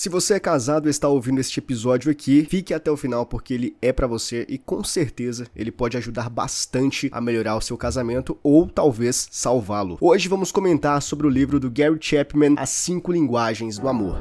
Se você é casado e está ouvindo este episódio aqui, fique até o final porque ele é para você e com certeza ele pode ajudar bastante a melhorar o seu casamento ou talvez salvá-lo. Hoje vamos comentar sobre o livro do Gary Chapman, As Cinco Linguagens do Amor.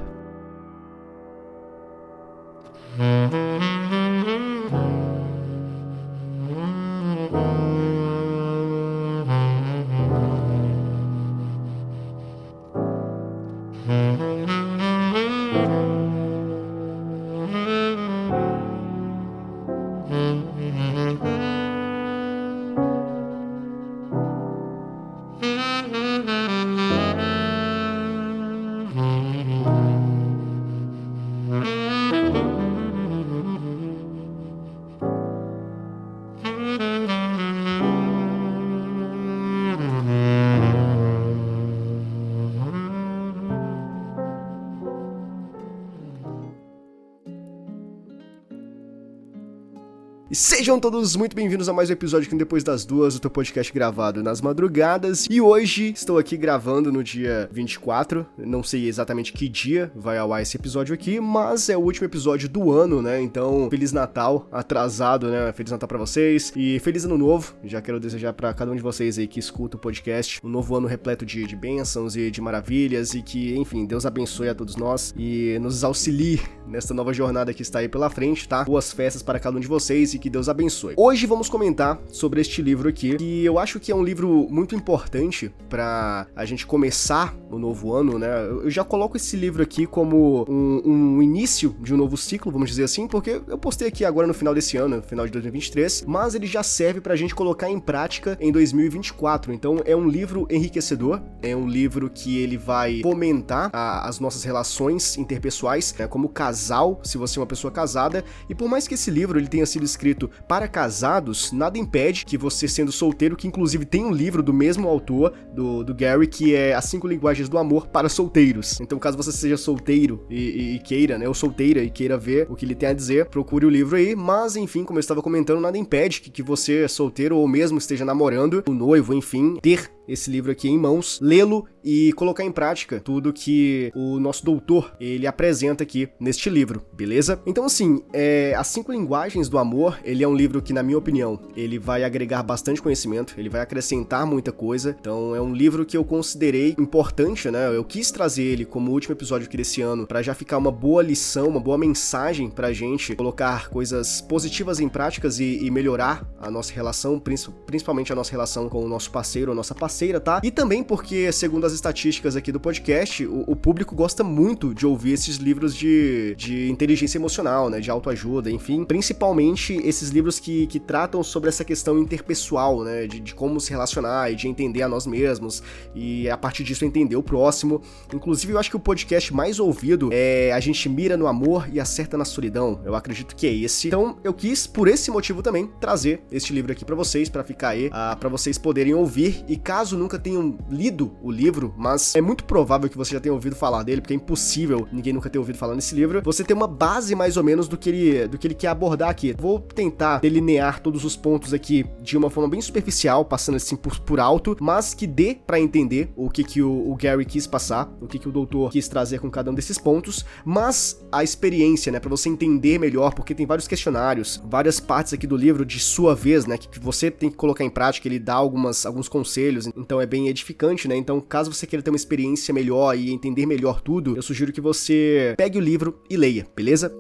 E sejam todos muito bem-vindos a mais um episódio aqui Depois das Duas, o teu podcast gravado nas madrugadas. E hoje estou aqui gravando no dia 24, não sei exatamente que dia vai ao ar esse episódio aqui, mas é o último episódio do ano, né? Então, Feliz Natal, atrasado, né? Feliz Natal para vocês e Feliz Ano Novo. Já quero desejar para cada um de vocês aí que escuta o podcast um novo ano repleto de, de bênçãos e de maravilhas e que, enfim, Deus abençoe a todos nós e nos auxilie nesta nova jornada que está aí pela frente, tá? Boas festas para cada um de vocês que Deus abençoe. Hoje vamos comentar sobre este livro aqui, que eu acho que é um livro muito importante para a gente começar o novo ano, né? Eu já coloco esse livro aqui como um, um, início de um novo ciclo, vamos dizer assim, porque eu postei aqui agora no final desse ano, no final de 2023, mas ele já serve pra gente colocar em prática em 2024. Então é um livro enriquecedor, é um livro que ele vai fomentar a, as nossas relações interpessoais, né? como casal, se você é uma pessoa casada, e por mais que esse livro ele tenha sido escrito escrito para casados, nada impede que você sendo solteiro, que inclusive tem um livro do mesmo autor, do, do Gary, que é As Cinco Linguagens do Amor para Solteiros. Então, caso você seja solteiro e, e, e queira, né, ou solteira e queira ver o que ele tem a dizer, procure o livro aí. Mas, enfim, como eu estava comentando, nada impede que, que você, solteiro ou mesmo esteja namorando, o noivo, enfim, ter esse livro aqui em mãos, lê-lo e colocar em prática tudo que o nosso doutor ele apresenta aqui neste livro, beleza? Então assim, é, as cinco linguagens do amor, ele é um livro que na minha opinião ele vai agregar bastante conhecimento, ele vai acrescentar muita coisa. Então é um livro que eu considerei importante, né? Eu quis trazer ele como último episódio aqui desse ano para já ficar uma boa lição, uma boa mensagem pra gente colocar coisas positivas em práticas e, e melhorar a nossa relação, principalmente a nossa relação com o nosso parceiro, a nossa parceira tá? E também porque, segundo as estatísticas aqui do podcast, o, o público gosta muito de ouvir esses livros de, de inteligência emocional, né? De autoajuda, enfim. Principalmente esses livros que, que tratam sobre essa questão interpessoal, né? De, de como se relacionar e de entender a nós mesmos e a partir disso entender o próximo. Inclusive, eu acho que o podcast mais ouvido é A gente mira no amor e acerta na solidão. Eu acredito que é esse. Então, eu quis, por esse motivo também, trazer este livro aqui para vocês, para ficar aí, uh, ah, para vocês poderem ouvir. E caso caso nunca tenham lido o livro, mas é muito provável que você já tenha ouvido falar dele, porque é impossível ninguém nunca ter ouvido falar nesse livro, você tem uma base mais ou menos do que ele, do que ele quer abordar aqui. Vou tentar delinear todos os pontos aqui de uma forma bem superficial, passando assim por, por alto, mas que dê para entender o que, que o, o, Gary quis passar, o que, que o doutor quis trazer com cada um desses pontos, mas a experiência, né, para você entender melhor, porque tem vários questionários, várias partes aqui do livro de sua vez, né, que você tem que colocar em prática, ele dá algumas, alguns conselhos, então é bem edificante, né? Então, caso você queira ter uma experiência melhor e entender melhor tudo, eu sugiro que você pegue o livro e leia, beleza?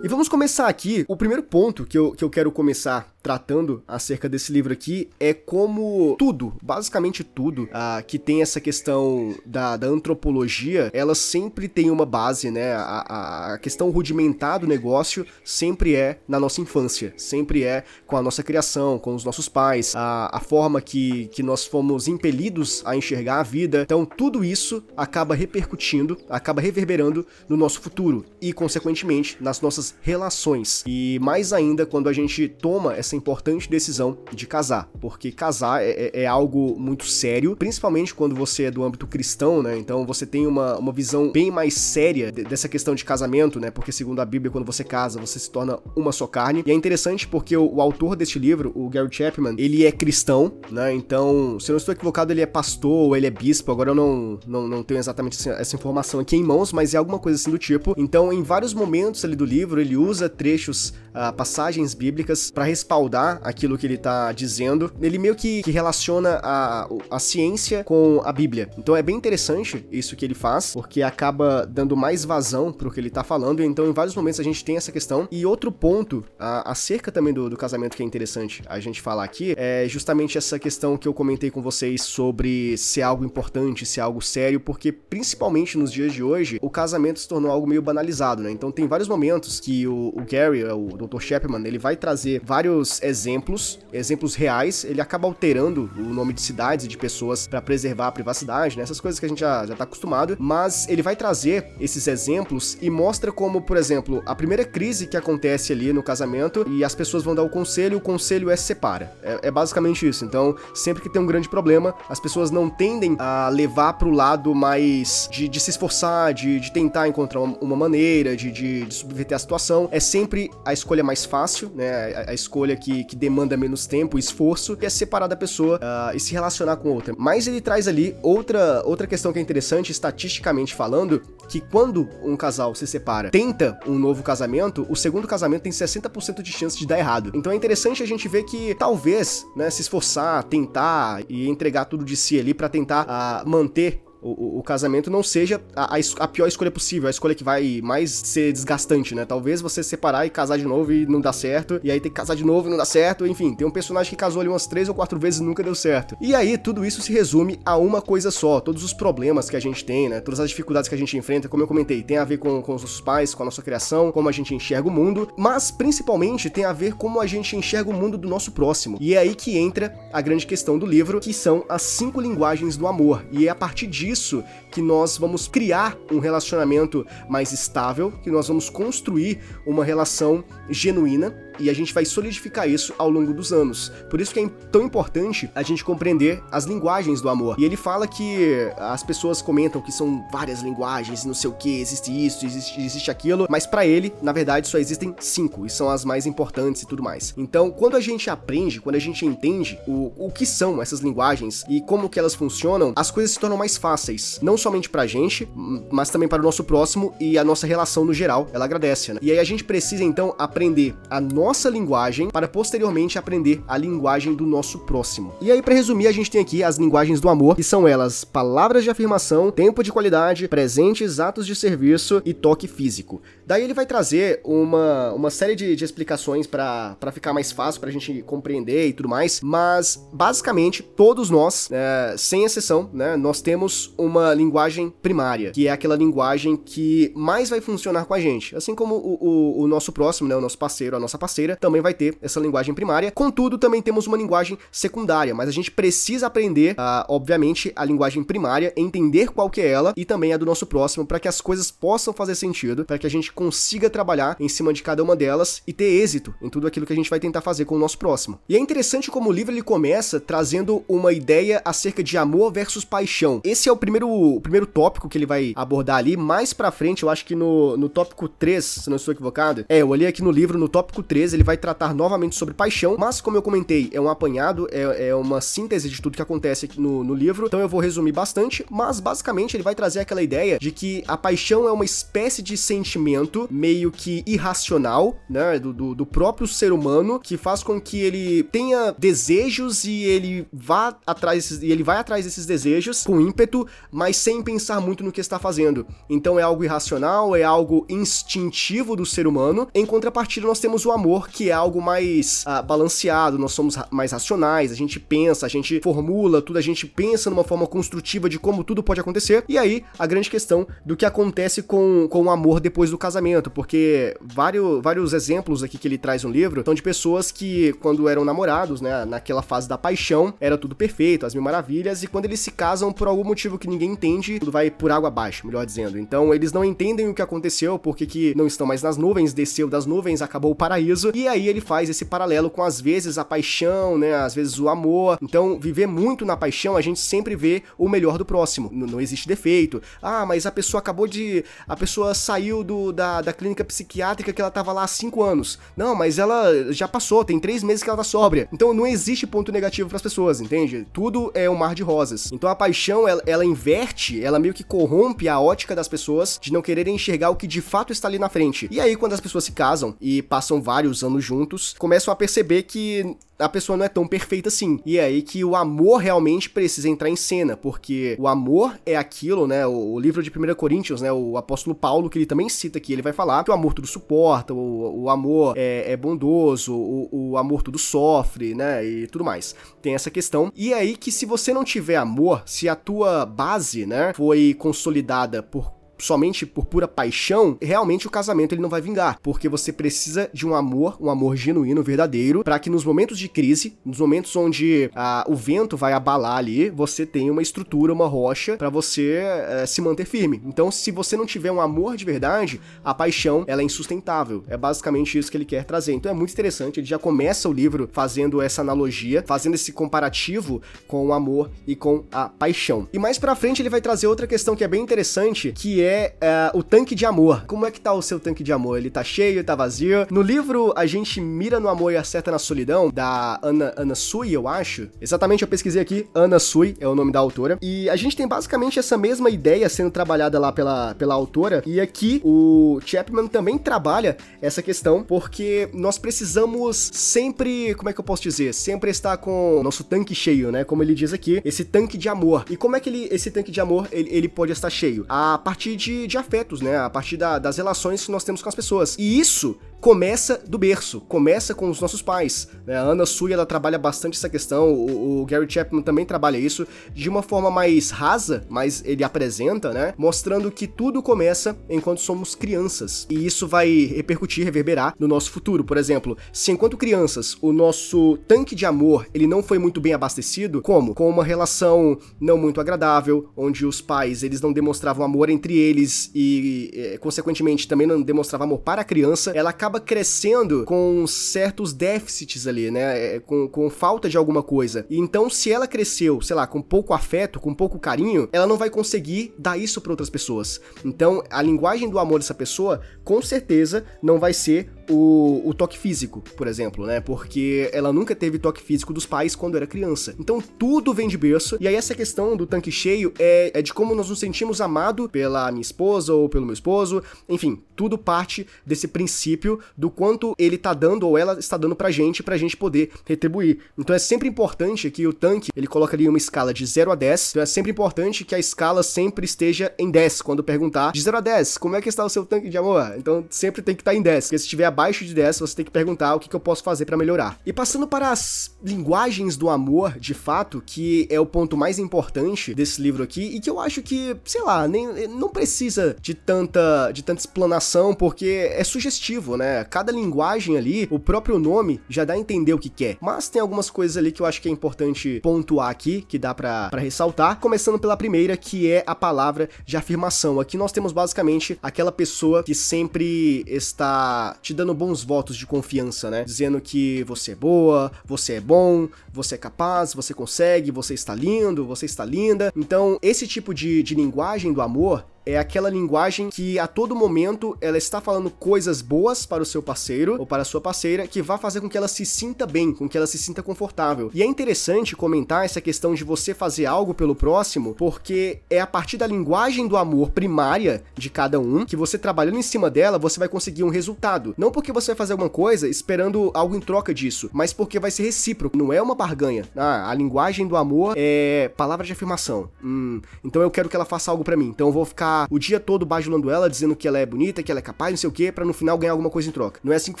E vamos começar aqui. O primeiro ponto que eu, que eu quero começar tratando acerca desse livro aqui é como tudo, basicamente tudo, uh, que tem essa questão da, da, antropologia, ela sempre tem uma base, né? A, a, questão rudimentar do negócio sempre é na nossa infância, sempre é com a nossa criação, com os nossos pais, a, a forma que, que nós fomos impelidos a enxergar a vida. Então, tudo isso acaba repercutindo, acaba reverberando no nosso futuro e, consequentemente, nas nossas relações. E mais ainda quando a gente toma essa essa importante decisão de casar, porque casar é, é, é algo muito sério, principalmente quando você é do âmbito cristão, né? Então você tem uma, uma visão bem mais séria de, dessa questão de casamento, né? Porque segundo a Bíblia, quando você casa, você se torna uma só carne. E é interessante porque o, o autor deste livro, o Gary Chapman, ele é cristão, né? Então, se eu não estou equivocado, ele é pastor ou ele é bispo. Agora eu não, não, não tenho exatamente essa informação aqui em mãos, mas é alguma coisa assim do tipo. Então, em vários momentos ali do livro, ele usa trechos, uh, passagens bíblicas para respaldar aquilo que ele tá dizendo. Ele meio que, que relaciona a, a ciência com a Bíblia. Então é bem interessante isso que ele faz, porque acaba dando mais vazão pro que ele tá falando. Então, em vários momentos a gente tem essa questão. E outro ponto, acerca também do, do casamento que é interessante a gente falar aqui, é justamente essa questão que eu comentei com vocês sobre ser algo importante, ser algo sério, porque principalmente nos dias de hoje, o casamento se tornou algo meio banalizado, né? Então tem vários momentos que o, o Gary, o Dr. Chapman, ele vai trazer vários exemplos, exemplos reais, ele acaba alterando o nome de cidades e de pessoas para preservar a privacidade, né? Essas coisas que a gente já, já tá acostumado, mas ele vai trazer esses exemplos e mostra como, por exemplo, a primeira crise que acontece ali no casamento e as pessoas vão dar o conselho, o conselho é separa. É, é basicamente isso. Então, sempre que tem um grande problema, as pessoas não tendem a levar pro lado mais de, de se esforçar, de, de tentar encontrar uma maneira, de, de, de subverter a situação. É sempre a escolha mais fácil, né? A, a escolha que, que demanda menos tempo, esforço, e é separar da pessoa uh, e se relacionar com outra. Mas ele traz ali outra, outra questão que é interessante, estatisticamente falando, que quando um casal se separa, tenta um novo casamento, o segundo casamento tem 60% de chance de dar errado. Então é interessante a gente ver que talvez, né, se esforçar, tentar e entregar tudo de si ali para tentar uh, manter o, o, casamento não seja a, a, pior escolha possível, a escolha que vai mais ser desgastante, né? Talvez você separar e casar de novo e não dá certo, e aí tem que casar de novo e não dá certo, enfim, tem um personagem que casou ali umas três ou quatro vezes e nunca deu certo. E aí tudo isso se resume a uma coisa só, todos os problemas que a gente tem, né? Todas as dificuldades que a gente enfrenta, como eu comentei, tem a ver com, com os nossos pais, com a nossa criação, como a gente enxerga o mundo, mas principalmente tem a ver como a gente enxerga o mundo do nosso próximo. E é aí que entra a grande questão do livro, que são as cinco linguagens do amor. E é a partir disso disso que nós vamos criar um relacionamento mais estável, que nós vamos construir uma relação genuína e a gente vai solidificar isso ao longo dos anos. Por isso que é tão importante a gente compreender as linguagens do amor. E ele fala que as pessoas comentam que são várias linguagens, não sei o que, existe isso, existe, existe aquilo, mas para ele, na verdade, só existem cinco e são as mais importantes e tudo mais. Então, quando a gente aprende, quando a gente entende o, o que são essas linguagens e como que elas funcionam, as coisas se tornam mais fáceis, não somente pra gente, mas também para o nosso próximo e a nossa relação no geral, ela agradece, né? E aí a gente precisa então aprender a nossa nossa linguagem para posteriormente aprender a linguagem do nosso próximo. E aí, para resumir, a gente tem aqui as linguagens do amor, que são elas palavras de afirmação, tempo de qualidade, presentes, atos de serviço e toque físico. Daí ele vai trazer uma, uma série de, de explicações para ficar mais fácil para a gente compreender e tudo mais, mas basicamente todos nós, é, sem exceção, né, nós temos uma linguagem primária, que é aquela linguagem que mais vai funcionar com a gente, assim como o, o, o nosso próximo, né, o nosso parceiro, a nossa parceira terceira também vai ter essa linguagem primária. Contudo, também temos uma linguagem secundária, mas a gente precisa aprender, obviamente, a linguagem primária, entender qual que é ela e também a do nosso próximo, para que as coisas possam fazer sentido, para que a gente consiga trabalhar em cima de cada uma delas e ter êxito em tudo aquilo que a gente vai tentar fazer com o nosso próximo. E é interessante como o livro ele começa trazendo uma ideia acerca de amor versus paixão. Esse é o primeiro, o primeiro tópico que ele vai abordar ali. Mais pra frente, eu acho que no, no tópico 3, se não estou equivocado, é, eu olhei aqui no livro, no tópico 3, ele vai tratar novamente sobre paixão, mas como eu comentei, é um apanhado, é, é uma síntese de tudo que acontece aqui no, no livro, então eu vou resumir bastante, mas basicamente ele vai trazer aquela ideia de que a paixão é uma espécie de sentimento meio que irracional, né, do, do, do próprio ser humano, que faz com que ele tenha desejos e ele vá atrás, e ele vai atrás desses desejos com ímpeto, mas sem pensar muito no que está fazendo. Então é algo irracional, é algo instintivo do ser humano. Em contrapartida, nós temos o amor que é algo mais ah, balanceado, nós somos mais racionais, a gente pensa, a gente formula tudo, a gente pensa numa forma construtiva de como tudo pode acontecer. E aí, a grande questão do que acontece com, com o amor depois do casamento, porque vários, vários exemplos aqui que ele traz no livro são de pessoas que, quando eram namorados, né, naquela fase da paixão, era tudo perfeito, as mil maravilhas, e quando eles se casam por algum motivo que ninguém entende, tudo vai por água abaixo, melhor dizendo. Então, eles não entendem o que aconteceu, porque que não estão mais nas nuvens, desceu das nuvens, acabou o paraíso E aí ele faz esse paralelo com às vezes a paixão, né? Às vezes o amor. Então, viver muito na paixão, a gente sempre vê o melhor do próximo. N não existe defeito. Ah, mas a pessoa acabou de. A pessoa saiu do, da, da clínica psiquiátrica que ela tava lá há cinco anos. Não, mas ela já passou, tem três meses que ela tá sóbria. Então não existe ponto negativo para as pessoas, entende? Tudo é um mar de rosas. Então a paixão, ela, ela inverte, ela meio que corrompe a ótica das pessoas de não quererem enxergar o que de fato está ali na frente. E aí, quando as pessoas se casam e passam vários anos juntos, começam a perceber que a pessoa não é tão perfeita assim. E é aí que o amor realmente precisa entrar em cena, porque o amor é aquilo, né? O livro de 1 Coríntios, né? O apóstolo Paulo, que ele também cita aqui, ele vai falar que o amor tudo suporta, o, o amor é, é bondoso, o, o amor tudo sofre, né? E tudo mais. Tem essa questão. E é aí que se você não tiver amor, se a tua base, né, foi consolidada por somente por pura paixão, realmente o casamento ele não vai vingar, porque você precisa de um amor, um amor genuíno, verdadeiro, para que nos momentos de crise, nos momentos onde ah, o vento vai abalar ali, você tenha uma estrutura, uma rocha para você eh, se manter firme. Então, se você não tiver um amor de verdade, a paixão ela é insustentável. É basicamente isso que ele quer trazer. Então é muito interessante. Ele já começa o livro fazendo essa analogia, fazendo esse comparativo com o amor e com a paixão. E mais para frente ele vai trazer outra questão que é bem interessante, que é é, é, o tanque de amor. Como é que tá o seu tanque de amor? Ele tá cheio, tá vazio? No livro A gente mira no amor e acerta na solidão, da Ana, Ana Sui, eu acho. Exatamente, eu pesquisei aqui, Ana Sui é o nome da autora. E a gente tem basicamente essa mesma ideia sendo trabalhada lá pela, pela autora. E aqui o Chapman também trabalha essa questão, porque nós precisamos sempre, como é que eu posso dizer? Sempre estar com nosso tanque cheio, né? Como ele diz aqui, esse tanque de amor. E como é que ele, esse tanque de amor ele, ele pode estar cheio? A partir de, de afetos, né? A partir da, das relações que nós temos com as pessoas. E isso começa do berço, começa com os nossos pais. Né? A Ana Sui, ela trabalha bastante essa questão, o, o, Gary Chapman também trabalha isso de uma forma mais rasa, mas ele apresenta, né? Mostrando que tudo começa enquanto somos crianças. E isso vai repercutir, reverberar no nosso futuro. Por exemplo, se enquanto crianças o nosso tanque de amor ele não foi muito bem abastecido, como? Com uma relação não muito agradável, onde os pais eles não demonstravam amor entre eles e, e consequentemente, também não demonstravam amor para a criança, ela acaba acaba crescendo com certos déficits ali, né? É, com, com falta de alguma coisa. Então, se ela cresceu, sei lá, com pouco afeto, com pouco carinho, ela não vai conseguir dar isso para outras pessoas. Então, a linguagem do amor dessa pessoa, com certeza, não vai ser o, o, toque físico, por exemplo, né? Porque ela nunca teve toque físico dos pais quando era criança. Então tudo vem de berço. E aí essa questão do tanque cheio é, é de como nós nos sentimos amados pela minha esposa ou pelo meu esposo. Enfim, tudo parte desse princípio do quanto ele tá dando ou ela está dando pra gente, pra gente poder retribuir. Então é sempre importante que o tanque, ele coloca ali uma escala de 0 a 10. Então é sempre importante que a escala sempre esteja em 10. Quando perguntar de 0 a 10, como é que está o seu tanque de amor? Então sempre tem que estar tá em 10. Porque se tiver abaixo de 10, você tem que perguntar o que, que eu posso fazer para melhorar. E passando para as linguagens do amor, de fato, que é o ponto mais importante desse livro aqui, e que eu acho que, sei lá, nem, não precisa de tanta, de tanta explanação, porque é sugestivo, né? Cada linguagem ali, o próprio nome já dá a entender o que quer. Mas tem algumas coisas ali que eu acho que é importante pontuar aqui, que dá para ressaltar. Começando pela primeira, que é a palavra de afirmação. Aqui nós temos basicamente aquela pessoa que sempre está te dando dando bons votos de confiança, né? Dizendo que você é boa, você é bom, você é capaz, você consegue, você está lindo, você está linda. Então, esse tipo de, de linguagem do amor é aquela linguagem que a todo momento ela está falando coisas boas para o seu parceiro ou para a sua parceira que vai fazer com que ela se sinta bem, com que ela se sinta confortável. E é interessante comentar essa questão de você fazer algo pelo próximo, porque é a partir da linguagem do amor primária de cada um que você trabalhando em cima dela, você vai conseguir um resultado. Não porque você vai fazer alguma coisa esperando algo em troca disso, mas porque vai ser recíproco, não é uma barganha. Ah, a linguagem do amor é palavra de afirmação. Hum, então eu quero que ela faça algo para mim, então eu vou ficar o dia todo bajulando ela, dizendo que ela é bonita, que ela é capaz, não sei o que, para no final ganhar alguma coisa em troca. Não é assim que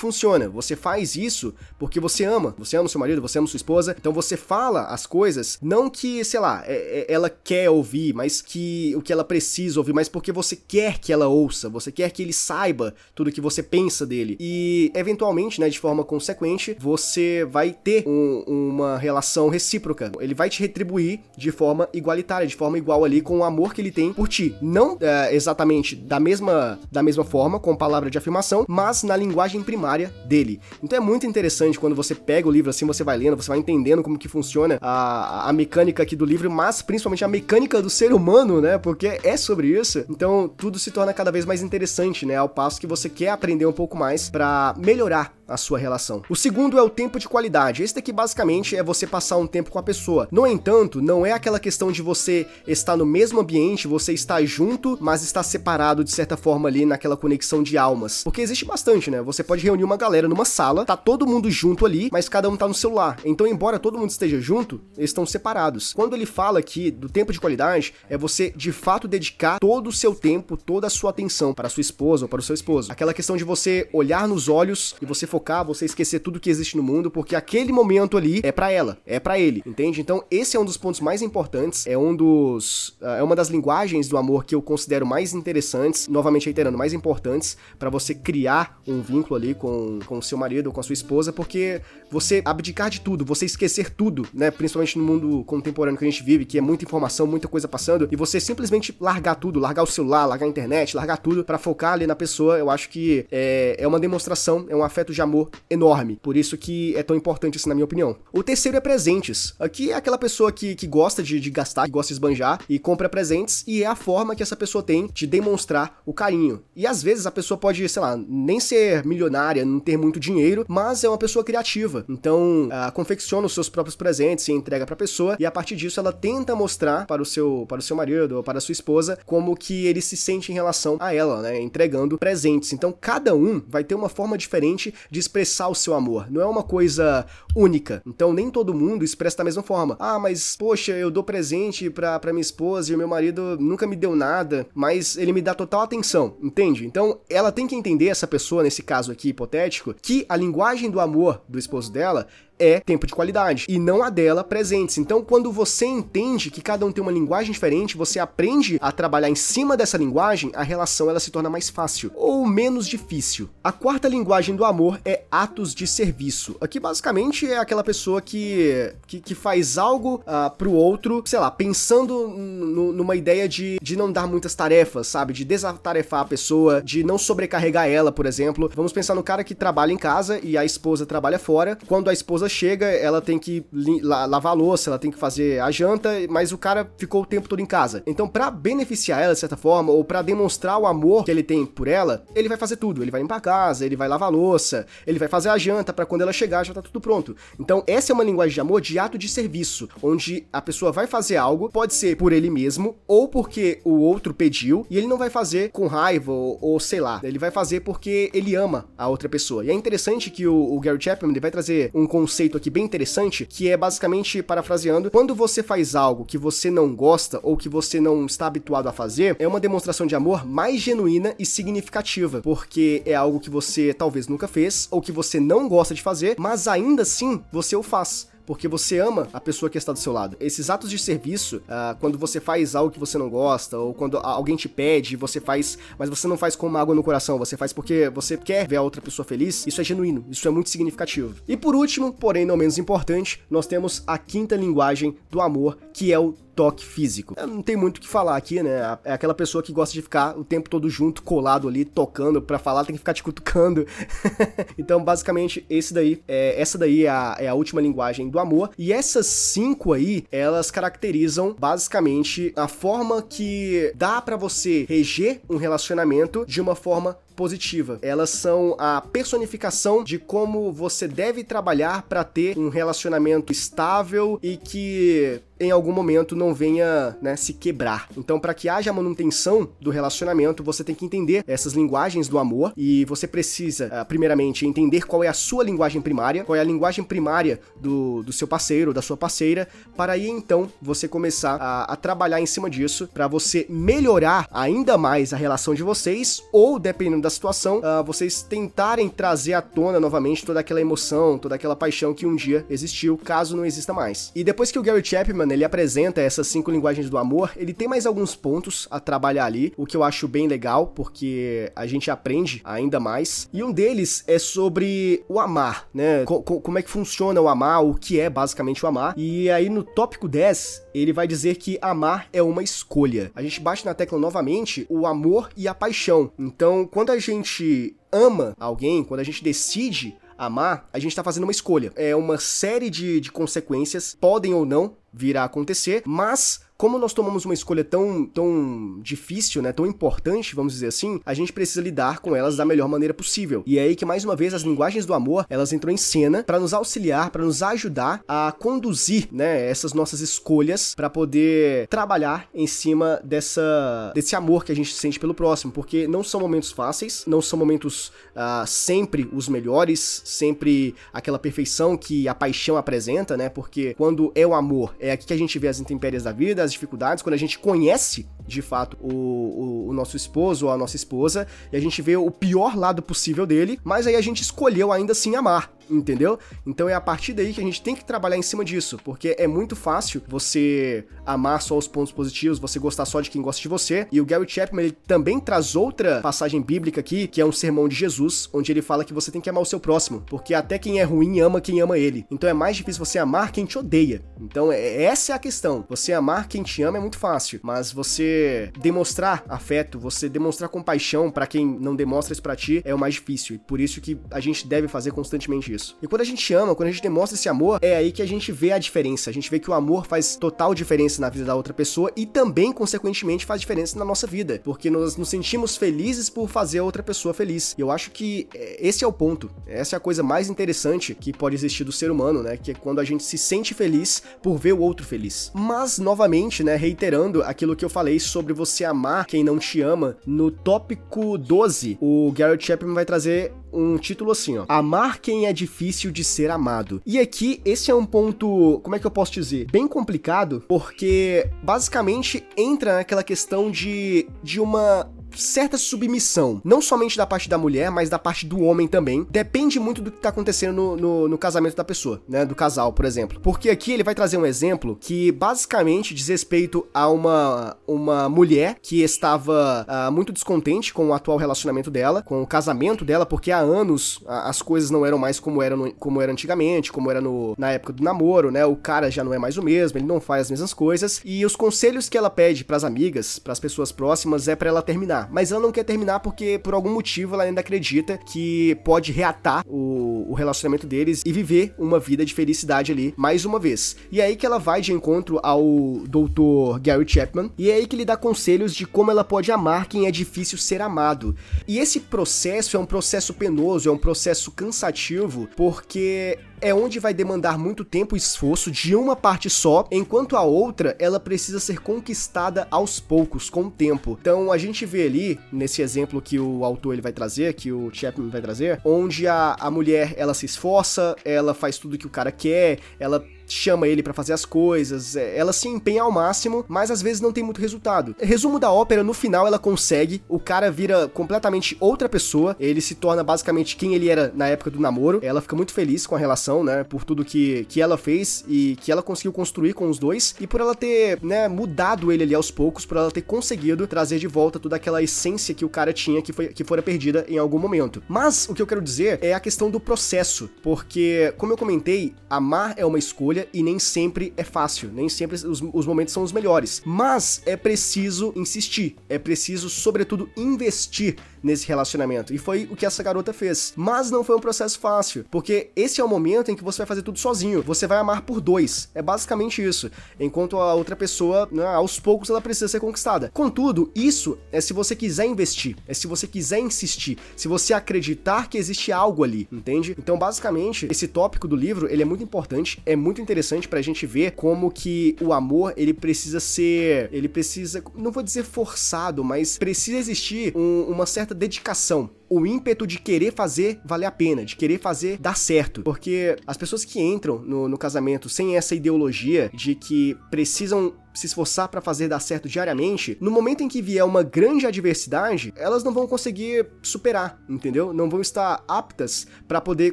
funciona. Você faz isso porque você ama. Você ama seu marido, você ama sua esposa. Então você fala as coisas, não que, sei lá, é, é, ela quer ouvir, mas que o que ela precisa ouvir, mas porque você quer que ela ouça, você quer que ele saiba tudo que você pensa dele. E eventualmente, né, de forma consequente, você vai ter um, uma relação recíproca. Ele vai te retribuir de forma igualitária, de forma igual ali com o amor que ele tem por ti. Não é, exatamente da mesma, da mesma forma, com palavra de afirmação, mas na linguagem primária dele. Então é muito interessante quando você pega o livro assim, você vai lendo, você vai entendendo como que funciona a, a mecânica aqui do livro, mas principalmente a mecânica do ser humano, né? Porque é sobre isso. Então tudo se torna cada vez mais interessante, né? Ao passo que você quer aprender um pouco mais para melhorar a sua relação. O segundo é o tempo de qualidade. Esse daqui basicamente é você passar um tempo com a pessoa. No entanto, não é aquela questão de você estar no mesmo ambiente, você estar junto, mas estar separado de certa forma ali naquela conexão de almas. Porque existe bastante, né? Você pode reunir uma galera numa sala, tá todo mundo junto ali, mas cada um tá no celular. Então, embora todo mundo esteja junto, eles estão separados. Quando ele fala aqui do tempo de qualidade, é você de fato dedicar todo o seu tempo, toda a sua atenção para sua esposa ou para o seu esposo. Aquela questão de você olhar nos olhos e você focar, você esquecer tudo que existe no mundo, porque aquele momento ali é para ela, é para ele, entende? Então, esse é um dos pontos mais importantes, é um dos uh, é uma das linguagens do amor que eu considero mais interessantes, novamente reiterando, mais importantes para você criar um vínculo ali com com o seu marido ou com a sua esposa, porque você abdicar de tudo, você esquecer tudo, né, principalmente no mundo contemporâneo que a gente vive, que é muita informação, muita coisa passando, e você simplesmente largar tudo, largar o celular, largar a internet, largar tudo para focar ali na pessoa, eu acho que é, é uma demonstração, é um afeto de amor enorme. Por isso que é tão importante isso, na minha opinião. O terceiro é presentes. Aqui é aquela pessoa que, que gosta de, de gastar, que gosta de esbanjar e compra presentes, e é a forma que essa pessoa tem de demonstrar o carinho. E às vezes a pessoa pode, sei lá, nem ser milionária, não ter muito dinheiro, mas é uma pessoa criativa. Então, uh, confecciona os seus próprios presentes e entrega pra pessoa, e a partir disso ela tenta mostrar para o seu, para o seu marido ou para a sua esposa como que ele se sente em relação a ela, né? Entregando presentes. Então, cada um vai ter uma forma diferente de expressar o seu amor. Não é uma coisa única. Então, nem todo mundo expressa da mesma forma. Ah, mas, poxa, eu dou presente pra minha esposa e o meu marido nunca me deu nada, mas ele me dá total atenção, entende? Então, ela tem que entender, essa pessoa, nesse caso aqui hipotético, que a linguagem do amor do esposo dela é tempo de qualidade e não a dela presentes. Então, quando você entende que cada um tem uma linguagem diferente, você aprende a trabalhar em cima dessa linguagem, a relação ela se torna mais fácil ou menos difícil. A quarta linguagem do amor é atos de serviço. Aqui basicamente é aquela pessoa que que, que faz algo uh, pro outro, sei lá, pensando numa ideia de, de não dar muitas tarefas, sabe? De desatarefar a pessoa, de não sobrecarregar ela, por exemplo. Vamos pensar no cara que trabalha em casa e a esposa trabalha fora. Quando a esposa chega, ela tem que lavar a louça, ela tem que fazer a janta, mas o cara ficou o tempo todo em casa. Então, para beneficiar ela de certa forma, ou para demonstrar o amor que ele tem por ela, ele vai fazer tudo. Ele vai limpar a casa, ele vai lavar a louça, ele vai fazer a janta para quando ela chegar já tá tudo pronto. Então, essa é uma linguagem de amor de ato de serviço, onde a pessoa vai fazer algo, pode ser por ele mesmo ou porque o outro pediu, e ele não vai fazer com raiva ou, ou sei lá, ele vai fazer porque ele ama a outra pessoa. E é interessante que o, o Gary Chapman ele vai trazer um conceito conceito aqui bem interessante, que é basicamente, parafraseando, quando você faz algo que você não gosta ou que você não está habituado a fazer, é uma demonstração de amor mais genuína e significativa, porque é algo que você talvez nunca fez ou que você não gosta de fazer, mas ainda assim você o faz porque você ama a pessoa que está do seu lado. Esses atos de serviço, uh, quando você faz algo que você não gosta, ou quando alguém te pede, você faz, mas você não faz com uma água no coração, você faz porque você quer ver a outra pessoa feliz, isso é genuíno, isso é muito significativo. E por último, porém não menos importante, nós temos a quinta linguagem do amor, que é o toque físico. Não tem muito o que falar aqui, né? É aquela pessoa que gosta de ficar o tempo todo junto, colado ali, tocando para falar, tem que ficar te cutucando. então, basicamente, esse daí, é, essa daí é a, é a última linguagem do amor. E essas cinco aí, elas caracterizam basicamente a forma que dá para você reger um relacionamento de uma forma positiva. Elas são a personificação de como você deve trabalhar para ter um relacionamento estável e que em algum momento não venha né, se quebrar. Então, para que haja manutenção do relacionamento, você tem que entender essas linguagens do amor e você precisa, ah, primeiramente, entender qual é a sua linguagem primária, qual é a linguagem primária do, do seu parceiro, da sua parceira, para aí então você começar a, a trabalhar em cima disso, para você melhorar ainda mais a relação de vocês, ou dependendo da situação, uh, vocês tentarem trazer à tona novamente toda aquela emoção, toda aquela paixão que um dia existiu, caso não exista mais. E depois que o Gary Chapman ele apresenta essas cinco linguagens do amor, ele tem mais alguns pontos a trabalhar ali, o que eu acho bem legal, porque a gente aprende ainda mais. E um deles é sobre o amar, né? Co como é que funciona o amar, o que é basicamente o amar. E aí no tópico 10, ele vai dizer que amar é uma escolha. A gente bate na tecla novamente o amor e a paixão. Então, quando a gente ama alguém, quando a gente decide amar, a gente tá fazendo uma escolha. É uma série de, de consequências, podem ou não vir a acontecer, mas como nós tomamos uma escolha tão, tão difícil, né, tão importante, vamos dizer assim, a gente precisa lidar com elas da melhor maneira possível. E é aí que mais uma vez as linguagens do amor, elas entram em cena para nos auxiliar, para nos ajudar a conduzir, né, essas nossas escolhas para poder trabalhar em cima dessa desse amor que a gente sente pelo próximo, porque não são momentos fáceis, não são momentos uh, sempre os melhores, sempre aquela perfeição que a paixão apresenta, né? Porque quando é o amor, é aqui que a gente vê as intempéries da vida, dificuldades, quando a gente conhece de fato o, o, o, nosso esposo ou a nossa esposa e a gente vê o pior lado possível dele, mas aí a gente escolheu ainda assim amar, entendeu? Então é a partir daí que a gente tem que trabalhar em cima disso, porque é muito fácil você amar só os pontos positivos, você gostar só de quem gosta de você. E o Gary Chapman ele também traz outra passagem bíblica aqui, que é um sermão de Jesus, onde ele fala que você tem que amar o seu próximo, porque até quem é ruim ama quem ama ele. Então é mais difícil você amar quem te odeia. Então é, essa é a questão. Você amar quem te ama é muito fácil, mas você demonstrar afeto, você demonstrar compaixão para quem não demonstra isso para ti é o mais difícil. E por isso que a gente deve fazer constantemente isso. E quando a gente ama, quando a gente demonstra esse amor, é aí que a gente vê a diferença. A gente vê que o amor faz total diferença na vida da outra pessoa e também, consequentemente, faz diferença na nossa vida, porque nós nos sentimos felizes por fazer a outra pessoa feliz. E eu acho que é, esse é o ponto. Essa é a coisa mais interessante que pode existir do ser humano, né? Que é quando a gente se sente feliz por ver o outro feliz. Mas, novamente, né, reiterando aquilo que eu falei sobre você amar quem não te ama, no tópico 12, o Garrett Chapman vai trazer um título assim, ó. Amar quem é difícil de ser amado. E aqui, esse é um ponto, como é que eu posso dizer? Bem complicado, porque basicamente entra naquela questão de, de uma certa submissão, não somente da parte da mulher, mas da parte do homem também. Depende muito do que tá acontecendo no, no, no, casamento da pessoa, né? Do casal, por exemplo. Porque aqui ele vai trazer um exemplo que basicamente diz respeito a uma, uma mulher que estava uh, muito descontente com o atual relacionamento dela, com o casamento dela, porque há anos as coisas não eram mais como eram, no, como era antigamente, como era no, na época do namoro, né? O cara já não é mais o mesmo, ele não faz as mesmas coisas. E os conselhos que ela pede para as amigas, para as pessoas próximas, é para ela terminar terminar. Mas ela não quer terminar porque, por algum motivo, ela ainda acredita que pode reatar o, o relacionamento deles e viver uma vida de felicidade ali mais uma vez. E é aí que ela vai de encontro ao Dr. Gary Chapman e é aí que ele dá conselhos de como ela pode amar quem é difícil ser amado. E esse processo é um processo penoso, é um processo cansativo, porque é onde vai demandar muito tempo e esforço de uma parte só, enquanto a outra ela precisa ser conquistada aos poucos, com o tempo. Então a gente vê ali, nesse exemplo que o autor ele vai trazer, que o Chapman vai trazer, onde a, a mulher ela se esforça, ela faz tudo que o cara quer, ela chama ele para fazer as coisas, é, ela se empenha ao máximo, mas às vezes não tem muito resultado. Resumo da ópera, no final ela consegue, o cara vira completamente outra pessoa, ele se torna basicamente quem ele era na época do namoro, ela fica muito feliz com a relação, né, por tudo que, que ela fez e que ela conseguiu construir com os dois, e por ela ter, né, mudado ele ali aos poucos, por ela ter conseguido trazer de volta toda aquela essência que o cara tinha que, foi, que fora perdida em algum momento. Mas o que eu quero dizer é a questão do processo, porque, como eu comentei, amar é uma escolha, e nem sempre é fácil, nem sempre os, os momentos são os melhores. Mas é preciso insistir, é preciso, sobretudo, investir nesse relacionamento. E foi o que essa garota fez. Mas não foi um processo fácil, porque esse é o momento em que você vai fazer tudo sozinho. Você vai amar por dois. É basicamente isso. Enquanto a outra pessoa, né, aos poucos, ela precisa ser conquistada. Contudo, isso é se você quiser investir, é se você quiser insistir, se você acreditar que existe algo ali, entende? Então, basicamente, esse tópico do livro, ele é muito importante, é muito interessante pra gente ver como que o amor, ele precisa ser, ele precisa, não vou dizer forçado, mas precisa existir um, uma certa dedicação o ímpeto de querer fazer valer a pena, de querer fazer dar certo. Porque as pessoas que entram no, no casamento sem essa ideologia de que precisam se esforçar para fazer dar certo diariamente, no momento em que vier uma grande adversidade, elas não vão conseguir superar, entendeu? Não vão estar aptas para poder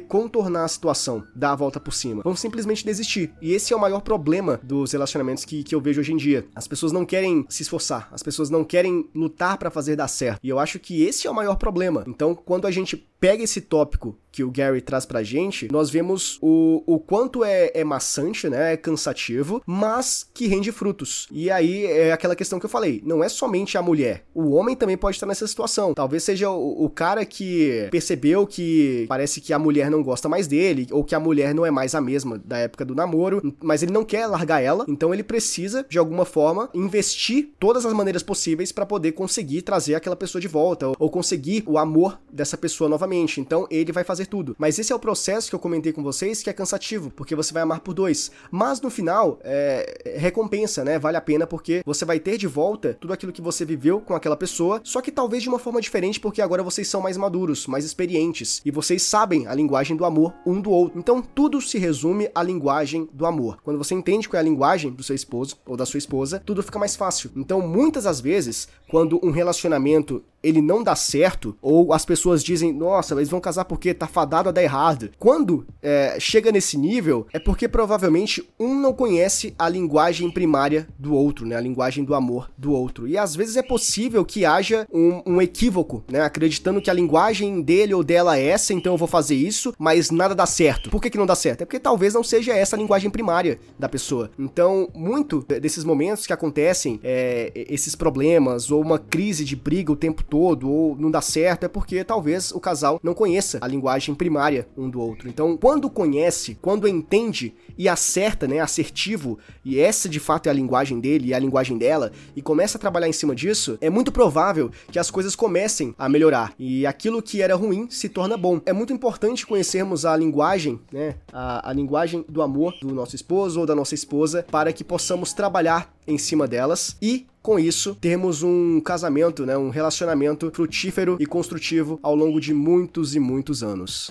contornar a situação, dar a volta por cima. Vão simplesmente desistir. E esse é o maior problema dos relacionamentos que, que eu vejo hoje em dia. As pessoas não querem se esforçar, as pessoas não querem lutar para fazer dar certo. E eu acho que esse é o maior problema. Então, quando a gente pega esse tópico que o Gary traz pra gente, nós vemos o, o quanto é, é maçante, né? É cansativo, mas que rende frutos. E aí é aquela questão que eu falei: não é somente a mulher, o homem também pode estar nessa situação. Talvez seja o, o cara que percebeu que parece que a mulher não gosta mais dele, ou que a mulher não é mais a mesma da época do namoro, mas ele não quer largar ela, então ele precisa, de alguma forma, investir todas as maneiras possíveis para poder conseguir trazer aquela pessoa de volta, ou, ou conseguir o amor dessa pessoa novamente. Então ele vai fazer tudo. Mas esse é o processo que eu comentei com vocês que é cansativo, porque você vai amar por dois. Mas no final, é, é recompensa, né? Vale a pena porque você vai ter de volta tudo aquilo que você viveu com aquela pessoa, só que talvez de uma forma diferente, porque agora vocês são mais maduros, mais experientes e vocês sabem a linguagem do amor um do outro. Então tudo se resume à linguagem do amor. Quando você entende qual é a linguagem do seu esposo ou da sua esposa, tudo fica mais fácil. Então muitas das vezes, quando um relacionamento ele não dá certo, ou as pessoas dizem, nossa, eles vão casar porque tá fadado a dar errado. Quando é, chega nesse nível, é porque provavelmente um não conhece a linguagem primária do outro, né? A linguagem do amor do outro. E às vezes é possível que haja um, um equívoco, né? Acreditando que a linguagem dele ou dela é essa, então eu vou fazer isso, mas nada dá certo. Por que, que não dá certo? É porque talvez não seja essa a linguagem primária da pessoa. Então, muito desses momentos que acontecem, é, esses problemas, ou uma crise de briga o tempo todo ou não dá certo é porque talvez o casal não conheça a linguagem primária um do outro. Então, quando conhece, quando entende e acerta, né, assertivo, e essa de fato é a linguagem dele e a linguagem dela, e começa a trabalhar em cima disso, é muito provável que as coisas comecem a melhorar e aquilo que era ruim se torna bom. É muito importante conhecermos a linguagem, né, a, a linguagem do amor do nosso esposo ou da nossa esposa para que possamos trabalhar em cima delas e com isso, termos um casamento, né, um relacionamento frutífero e construtivo ao longo de muitos e muitos anos.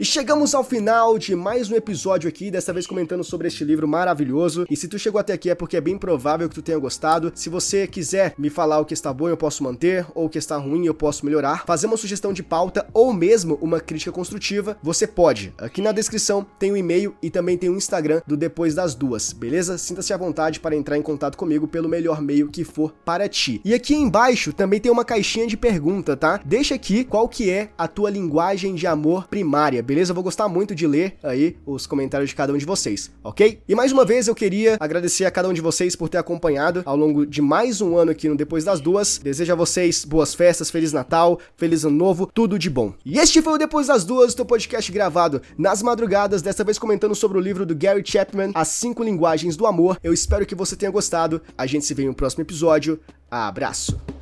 E chegamos ao final de mais um episódio aqui, dessa vez comentando sobre este livro maravilhoso. E se tu chegou até aqui é porque é bem provável que tu tenha gostado. Se você quiser me falar o que está bom, eu posso manter, ou o que está ruim, eu posso melhorar, fazer uma sugestão de pauta ou mesmo uma crítica construtiva, você pode. Aqui na descrição tem o um e-mail e também tem o um Instagram do Depois das Duas, beleza? Sinta-se à vontade para entrar em contato comigo pelo melhor meio que for para ti. E aqui embaixo também tem uma caixinha de pergunta, tá? Deixa aqui qual que é a tua linguagem de amor primária beleza? Eu vou gostar muito de ler aí os comentários de cada um de vocês, ok? E mais uma vez eu queria agradecer a cada um de vocês por ter acompanhado ao longo de mais um ano aqui no Depois das Duas. Desejo a vocês boas festas, Feliz Natal, Feliz Ano Novo, tudo de bom. E este foi o Depois das Duas, teu podcast gravado nas madrugadas, dessa vez comentando sobre o livro do Gary Chapman, As Cinco Linguagens do Amor. Eu espero que você tenha gostado. A gente se vê um próximo episódio. Abraço!